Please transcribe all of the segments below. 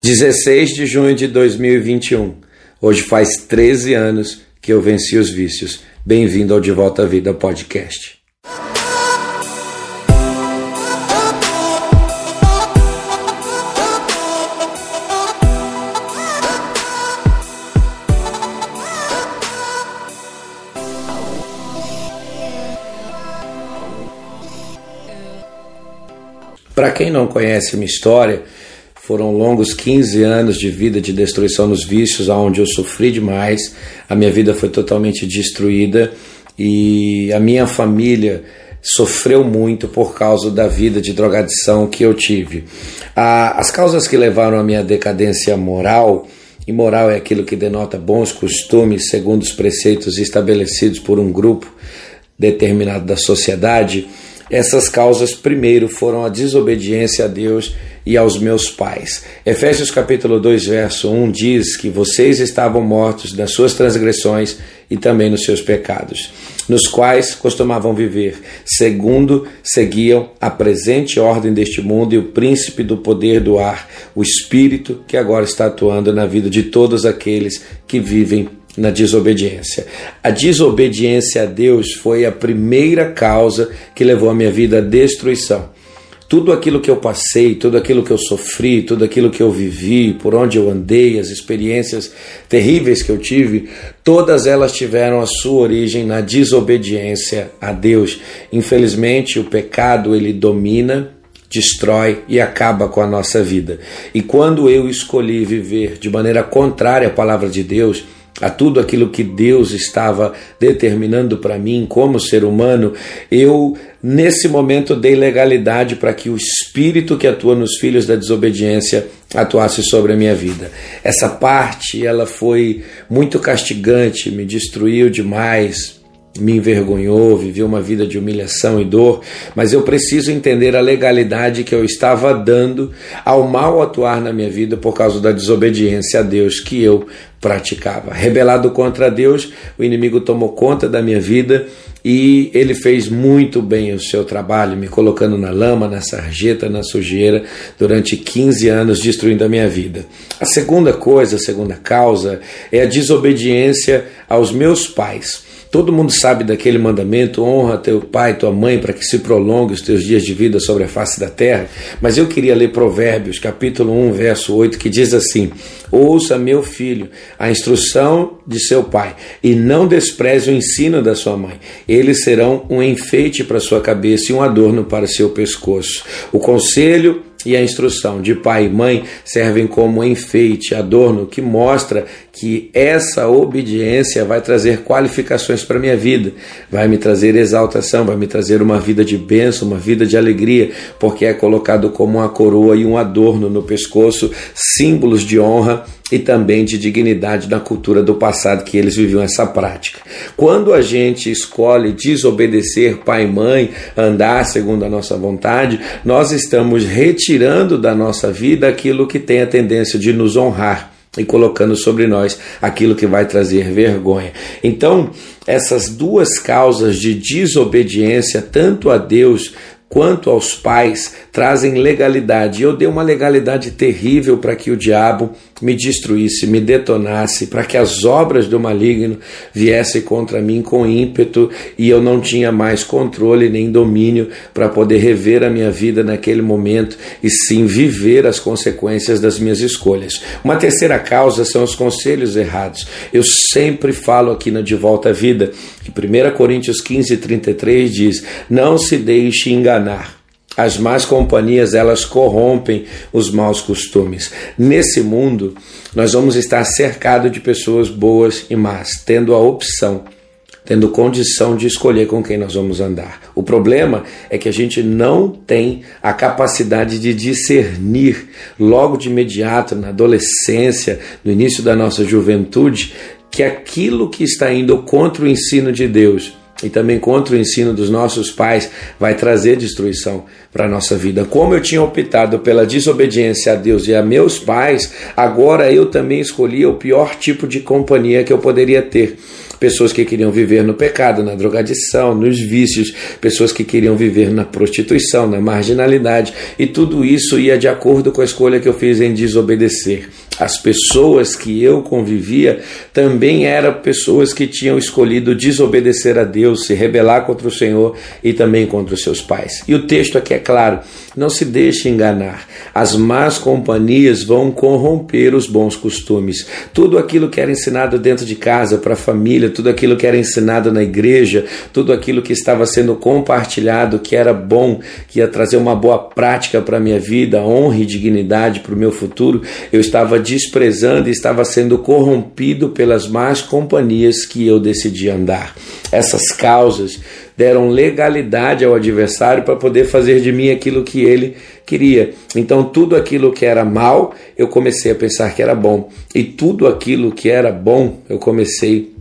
16 de junho de 2021. Hoje faz 13 anos que eu venci os vícios. Bem-vindo ao De Volta à Vida podcast. Para quem não conhece minha história, foram longos 15 anos de vida de destruição nos vícios, onde eu sofri demais, a minha vida foi totalmente destruída e a minha família sofreu muito por causa da vida de drogadição que eu tive. As causas que levaram à minha decadência moral, e moral é aquilo que denota bons costumes segundo os preceitos estabelecidos por um grupo determinado da sociedade, essas causas primeiro foram a desobediência a Deus e aos meus pais. Efésios capítulo 2, verso 1 diz que vocês estavam mortos das suas transgressões e também nos seus pecados, nos quais costumavam viver, segundo seguiam a presente ordem deste mundo e o príncipe do poder do ar, o espírito que agora está atuando na vida de todos aqueles que vivem na desobediência. A desobediência a Deus foi a primeira causa que levou a minha vida à destruição. Tudo aquilo que eu passei, tudo aquilo que eu sofri, tudo aquilo que eu vivi, por onde eu andei, as experiências terríveis que eu tive, todas elas tiveram a sua origem na desobediência a Deus. Infelizmente, o pecado ele domina destrói e acaba com a nossa vida. E quando eu escolhi viver de maneira contrária à palavra de Deus, a tudo aquilo que Deus estava determinando para mim como ser humano, eu nesse momento dei legalidade para que o espírito que atua nos filhos da desobediência atuasse sobre a minha vida. Essa parte, ela foi muito castigante, me destruiu demais, me envergonhou, viveu uma vida de humilhação e dor, mas eu preciso entender a legalidade que eu estava dando ao mal atuar na minha vida por causa da desobediência a Deus que eu praticava. Rebelado contra Deus, o inimigo tomou conta da minha vida e ele fez muito bem o seu trabalho, me colocando na lama, na sarjeta, na sujeira durante 15 anos, destruindo a minha vida. A segunda coisa, a segunda causa, é a desobediência aos meus pais. Todo mundo sabe daquele mandamento: honra teu pai e tua mãe para que se prolongue os teus dias de vida sobre a face da terra. Mas eu queria ler Provérbios, capítulo 1, verso 8, que diz assim: Ouça, meu filho, a instrução de seu pai, e não despreze o ensino da sua mãe. Eles serão um enfeite para sua cabeça e um adorno para seu pescoço. O conselho e a instrução de pai e mãe servem como enfeite, adorno que mostra que essa obediência vai trazer qualificações para minha vida, vai me trazer exaltação, vai me trazer uma vida de bênção, uma vida de alegria, porque é colocado como uma coroa e um adorno no pescoço, símbolos de honra e também de dignidade na cultura do passado que eles viviam essa prática. Quando a gente escolhe desobedecer pai e mãe, andar segundo a nossa vontade, nós estamos retirando da nossa vida aquilo que tem a tendência de nos honrar e colocando sobre nós aquilo que vai trazer vergonha. Então, essas duas causas de desobediência, tanto a Deus quanto aos pais, trazem legalidade. Eu dei uma legalidade terrível para que o diabo me destruísse, me detonasse, para que as obras do maligno viessem contra mim com ímpeto e eu não tinha mais controle nem domínio para poder rever a minha vida naquele momento e sim viver as consequências das minhas escolhas. Uma terceira causa são os conselhos errados. Eu sempre falo aqui na De Volta à Vida que 1 Coríntios 15, 33 diz: Não se deixe enganar as más companhias, elas corrompem os maus costumes. Nesse mundo, nós vamos estar cercado de pessoas boas e más, tendo a opção, tendo condição de escolher com quem nós vamos andar. O problema é que a gente não tem a capacidade de discernir logo de imediato, na adolescência, no início da nossa juventude, que aquilo que está indo contra o ensino de Deus e também contra o ensino dos nossos pais vai trazer destruição para a nossa vida. Como eu tinha optado pela desobediência a Deus e a meus pais, agora eu também escolhi o pior tipo de companhia que eu poderia ter. Pessoas que queriam viver no pecado, na drogadição, nos vícios, pessoas que queriam viver na prostituição, na marginalidade, e tudo isso ia de acordo com a escolha que eu fiz em desobedecer. As pessoas que eu convivia também eram pessoas que tinham escolhido desobedecer a Deus, se rebelar contra o Senhor e também contra os seus pais. E o texto aqui é claro: não se deixe enganar. As más companhias vão corromper os bons costumes. Tudo aquilo que era ensinado dentro de casa para a família, tudo aquilo que era ensinado na igreja, tudo aquilo que estava sendo compartilhado, que era bom, que ia trazer uma boa prática para a minha vida, honra e dignidade para o meu futuro, eu estava desprezando e estava sendo corrompido pelas más companhias que eu decidi andar. Essas causas deram legalidade ao adversário para poder fazer de mim aquilo que ele queria. Então, tudo aquilo que era mal, eu comecei a pensar que era bom, e tudo aquilo que era bom, eu comecei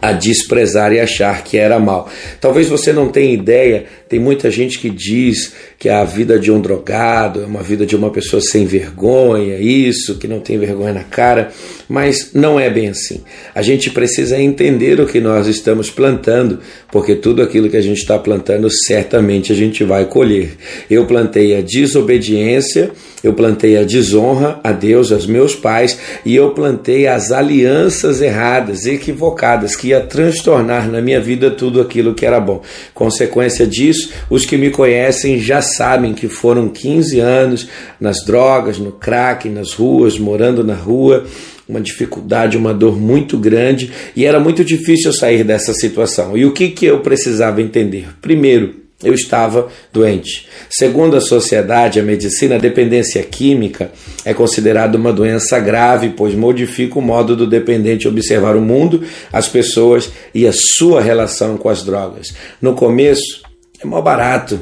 a desprezar e achar que era mal. Talvez você não tenha ideia, tem muita gente que diz que a vida de um drogado é uma vida de uma pessoa sem vergonha, isso, que não tem vergonha na cara, mas não é bem assim. A gente precisa entender o que nós estamos plantando, porque tudo aquilo que a gente está plantando, certamente a gente vai colher. Eu plantei a desobediência, eu plantei a desonra a Deus, aos meus pais, e eu plantei as alianças erradas, equivocadas, que ia transtornar na minha vida tudo aquilo que era bom. Consequência disso, os que me conhecem já sabem que foram 15 anos nas drogas, no crack, nas ruas, morando na rua uma dificuldade, uma dor muito grande e era muito difícil sair dessa situação. E o que, que eu precisava entender? Primeiro, eu estava doente. Segundo a sociedade, a medicina, a dependência química é considerada uma doença grave, pois modifica o modo do dependente observar o mundo, as pessoas e a sua relação com as drogas. No começo, é mal barato.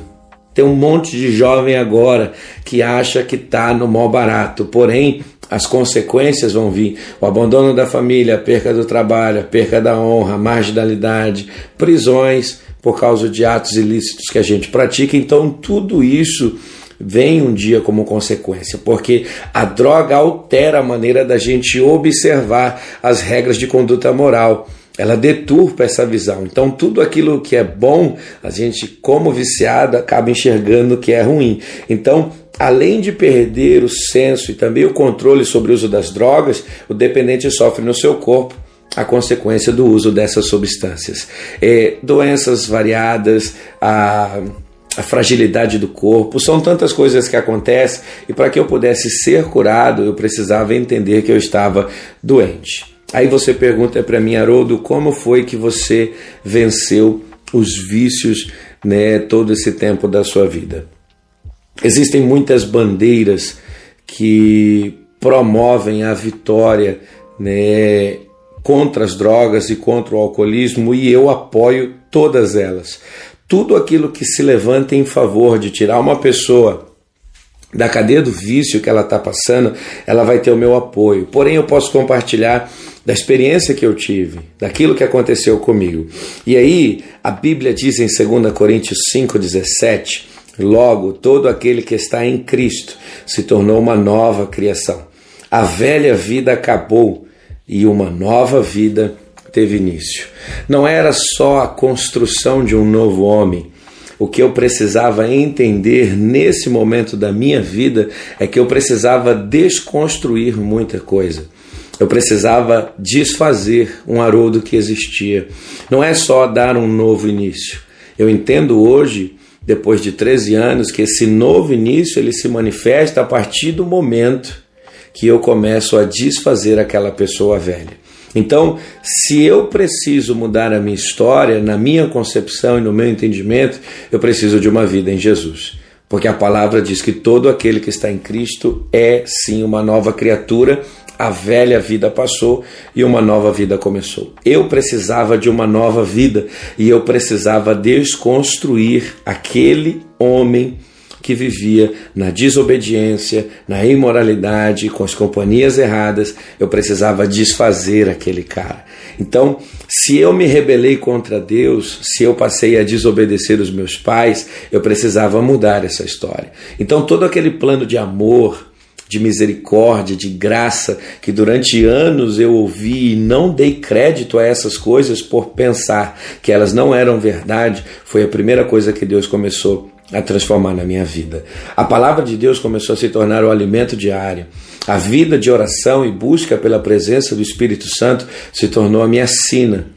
Tem um monte de jovem agora que acha que está no mal barato, porém as consequências vão vir: o abandono da família, a perca do trabalho, a perca da honra, a marginalidade, prisões por causa de atos ilícitos que a gente pratica. Então, tudo isso vem um dia como consequência, porque a droga altera a maneira da gente observar as regras de conduta moral. Ela deturpa essa visão. Então, tudo aquilo que é bom, a gente, como viciado, acaba enxergando que é ruim. Então, além de perder o senso e também o controle sobre o uso das drogas, o dependente sofre no seu corpo a consequência do uso dessas substâncias. É, doenças variadas, a, a fragilidade do corpo, são tantas coisas que acontecem e para que eu pudesse ser curado, eu precisava entender que eu estava doente. Aí você pergunta para mim, Haroldo, como foi que você venceu os vícios né, todo esse tempo da sua vida? Existem muitas bandeiras que promovem a vitória né, contra as drogas e contra o alcoolismo e eu apoio todas elas. Tudo aquilo que se levanta em favor de tirar uma pessoa da cadeia do vício que ela está passando, ela vai ter o meu apoio. Porém, eu posso compartilhar da experiência que eu tive, daquilo que aconteceu comigo. E aí, a Bíblia diz em 2 Coríntios 5,17: Logo, todo aquele que está em Cristo se tornou uma nova criação. A velha vida acabou e uma nova vida teve início. Não era só a construção de um novo homem. O que eu precisava entender nesse momento da minha vida é que eu precisava desconstruir muita coisa. Eu precisava desfazer um Haroldo que existia. Não é só dar um novo início. Eu entendo hoje, depois de 13 anos, que esse novo início ele se manifesta a partir do momento que eu começo a desfazer aquela pessoa velha. Então, se eu preciso mudar a minha história, na minha concepção e no meu entendimento, eu preciso de uma vida em Jesus. Porque a palavra diz que todo aquele que está em Cristo é sim uma nova criatura, a velha vida passou e uma nova vida começou. Eu precisava de uma nova vida e eu precisava desconstruir aquele homem que vivia na desobediência, na imoralidade, com as companhias erradas, eu precisava desfazer aquele cara. Então, se eu me rebelei contra Deus, se eu passei a desobedecer os meus pais, eu precisava mudar essa história. Então, todo aquele plano de amor, de misericórdia, de graça, que durante anos eu ouvi e não dei crédito a essas coisas por pensar que elas não eram verdade, foi a primeira coisa que Deus começou a transformar na minha vida. A palavra de Deus começou a se tornar o alimento diário. A vida de oração e busca pela presença do Espírito Santo se tornou a minha sina.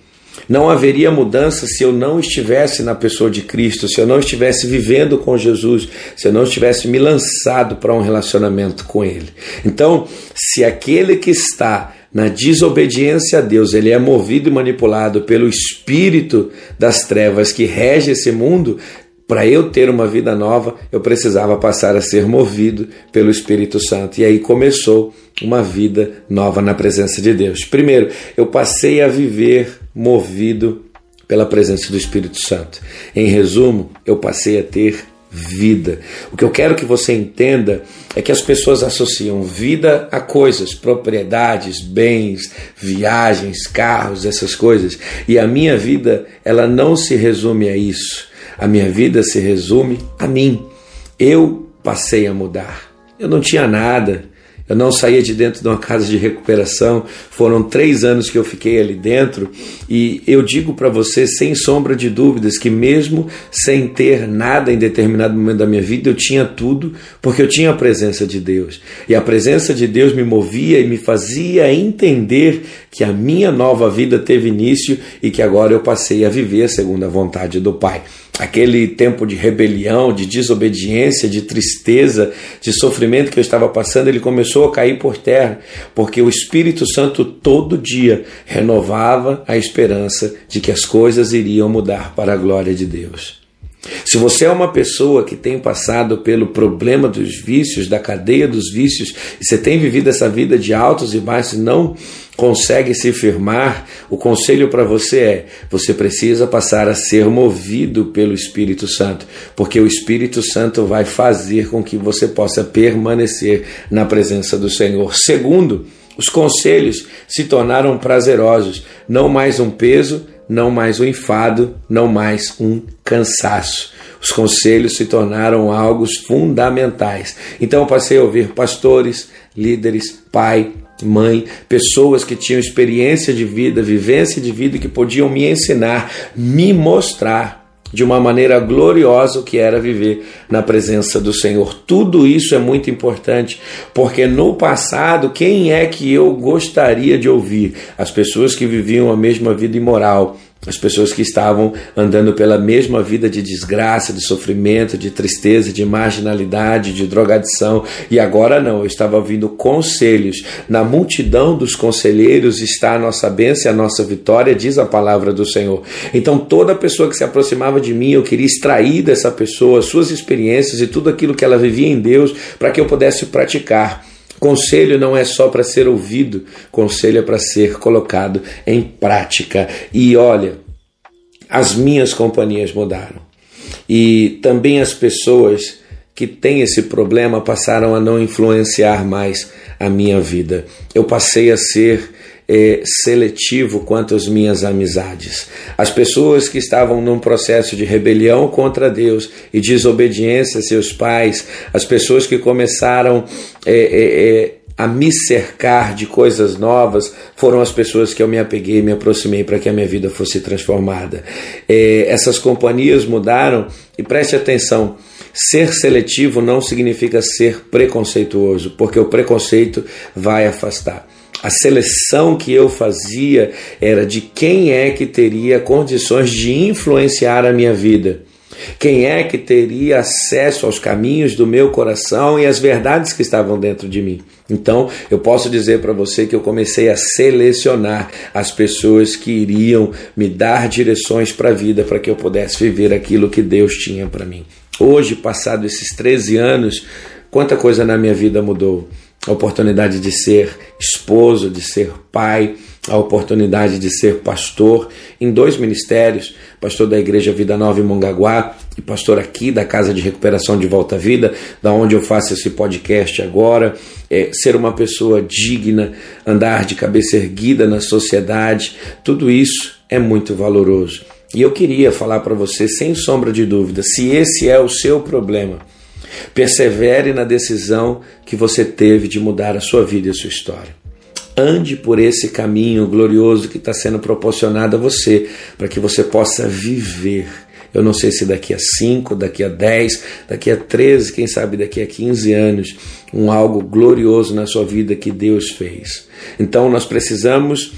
Não haveria mudança se eu não estivesse na pessoa de Cristo, se eu não estivesse vivendo com Jesus, se eu não estivesse me lançado para um relacionamento com Ele. Então, se aquele que está na desobediência a Deus, ele é movido e manipulado pelo espírito das trevas que rege esse mundo, para eu ter uma vida nova, eu precisava passar a ser movido pelo Espírito Santo. E aí começou uma vida nova na presença de Deus. Primeiro, eu passei a viver movido pela presença do Espírito Santo. Em resumo, eu passei a ter vida. O que eu quero que você entenda é que as pessoas associam vida a coisas, propriedades, bens, viagens, carros, essas coisas. E a minha vida, ela não se resume a isso. A minha vida se resume a mim. Eu passei a mudar. Eu não tinha nada. Eu não saía de dentro de uma casa de recuperação. Foram três anos que eu fiquei ali dentro. E eu digo para você, sem sombra de dúvidas, que mesmo sem ter nada em determinado momento da minha vida, eu tinha tudo, porque eu tinha a presença de Deus. E a presença de Deus me movia e me fazia entender que a minha nova vida teve início e que agora eu passei a viver segundo a vontade do Pai aquele tempo de rebelião, de desobediência, de tristeza, de sofrimento que eu estava passando, ele começou a cair por terra, porque o Espírito Santo todo dia renovava a esperança de que as coisas iriam mudar para a glória de Deus. Se você é uma pessoa que tem passado pelo problema dos vícios, da cadeia dos vícios, e você tem vivido essa vida de altos e baixos, não consegue se firmar, o conselho para você é: você precisa passar a ser movido pelo Espírito Santo, porque o Espírito Santo vai fazer com que você possa permanecer na presença do Senhor. Segundo, os conselhos se tornaram prazerosos, não mais um peso, não mais um enfado, não mais um cansaço. Os conselhos se tornaram algo fundamentais. Então eu passei a ouvir pastores, líderes, pai, mãe, pessoas que tinham experiência de vida, vivência de vida que podiam me ensinar, me mostrar de uma maneira gloriosa o que era viver na presença do Senhor. Tudo isso é muito importante, porque no passado, quem é que eu gostaria de ouvir? As pessoas que viviam a mesma vida imoral, as pessoas que estavam andando pela mesma vida de desgraça, de sofrimento, de tristeza, de marginalidade, de drogadição, e agora não, eu estava ouvindo conselhos. Na multidão dos conselheiros está a nossa bênção e a nossa vitória, diz a palavra do Senhor. Então, toda pessoa que se aproximava de mim, eu queria extrair dessa pessoa suas experiências e tudo aquilo que ela vivia em Deus para que eu pudesse praticar. Conselho não é só para ser ouvido, conselho é para ser colocado em prática. E olha, as minhas companhias mudaram. E também as pessoas que têm esse problema passaram a não influenciar mais a minha vida. Eu passei a ser é, seletivo quanto às minhas amizades. As pessoas que estavam num processo de rebelião contra Deus e desobediência a seus pais, as pessoas que começaram é, é, a me cercar de coisas novas foram as pessoas que eu me apeguei, me aproximei para que a minha vida fosse transformada. Essas companhias mudaram e preste atenção. Ser seletivo não significa ser preconceituoso, porque o preconceito vai afastar. A seleção que eu fazia era de quem é que teria condições de influenciar a minha vida. Quem é que teria acesso aos caminhos do meu coração e às verdades que estavam dentro de mim? Então, eu posso dizer para você que eu comecei a selecionar as pessoas que iriam me dar direções para a vida para que eu pudesse viver aquilo que Deus tinha para mim. Hoje, passado esses 13 anos, quanta coisa na minha vida mudou a oportunidade de ser esposo, de ser pai, a oportunidade de ser pastor em dois ministérios, pastor da Igreja Vida Nova em Mongaguá e pastor aqui da Casa de Recuperação de Volta à Vida, da onde eu faço esse podcast agora, é, ser uma pessoa digna, andar de cabeça erguida na sociedade, tudo isso é muito valoroso. E eu queria falar para você, sem sombra de dúvida, se esse é o seu problema, Persevere na decisão que você teve de mudar a sua vida e a sua história. Ande por esse caminho glorioso que está sendo proporcionado a você, para que você possa viver. Eu não sei se daqui a 5, daqui a 10, daqui a 13, quem sabe daqui a 15 anos, um algo glorioso na sua vida que Deus fez. Então nós precisamos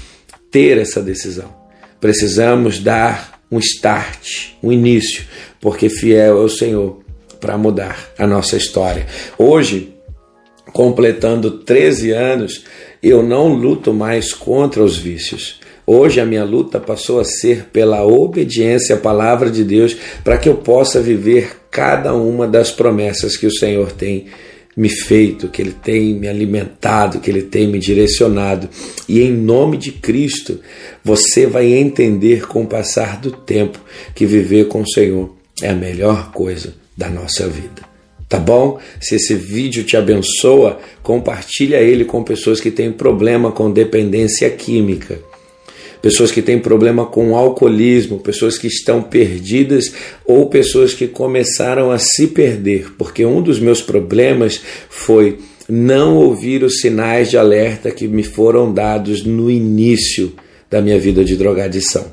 ter essa decisão. Precisamos dar um start, um início, porque fiel é o Senhor para mudar a nossa história. Hoje, completando 13 anos, eu não luto mais contra os vícios. Hoje a minha luta passou a ser pela obediência à palavra de Deus para que eu possa viver cada uma das promessas que o Senhor tem me feito, que Ele tem me alimentado, que Ele tem me direcionado. E em nome de Cristo, você vai entender com o passar do tempo que viver com o Senhor é a melhor coisa da nossa vida. Tá bom? Se esse vídeo te abençoa, compartilha ele com pessoas que têm problema com dependência química, pessoas que têm problema com alcoolismo, pessoas que estão perdidas ou pessoas que começaram a se perder, porque um dos meus problemas foi não ouvir os sinais de alerta que me foram dados no início da minha vida de drogadição.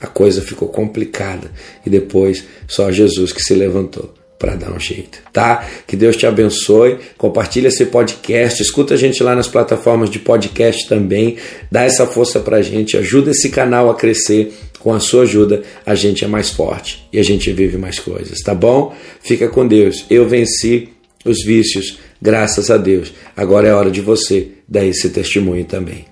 A coisa ficou complicada e depois só Jesus que se levantou para dar um jeito, tá? Que Deus te abençoe. Compartilha esse podcast, escuta a gente lá nas plataformas de podcast também. Dá essa força para a gente, ajuda esse canal a crescer. Com a sua ajuda, a gente é mais forte e a gente vive mais coisas, tá bom? Fica com Deus. Eu venci os vícios, graças a Deus. Agora é hora de você dar esse testemunho também.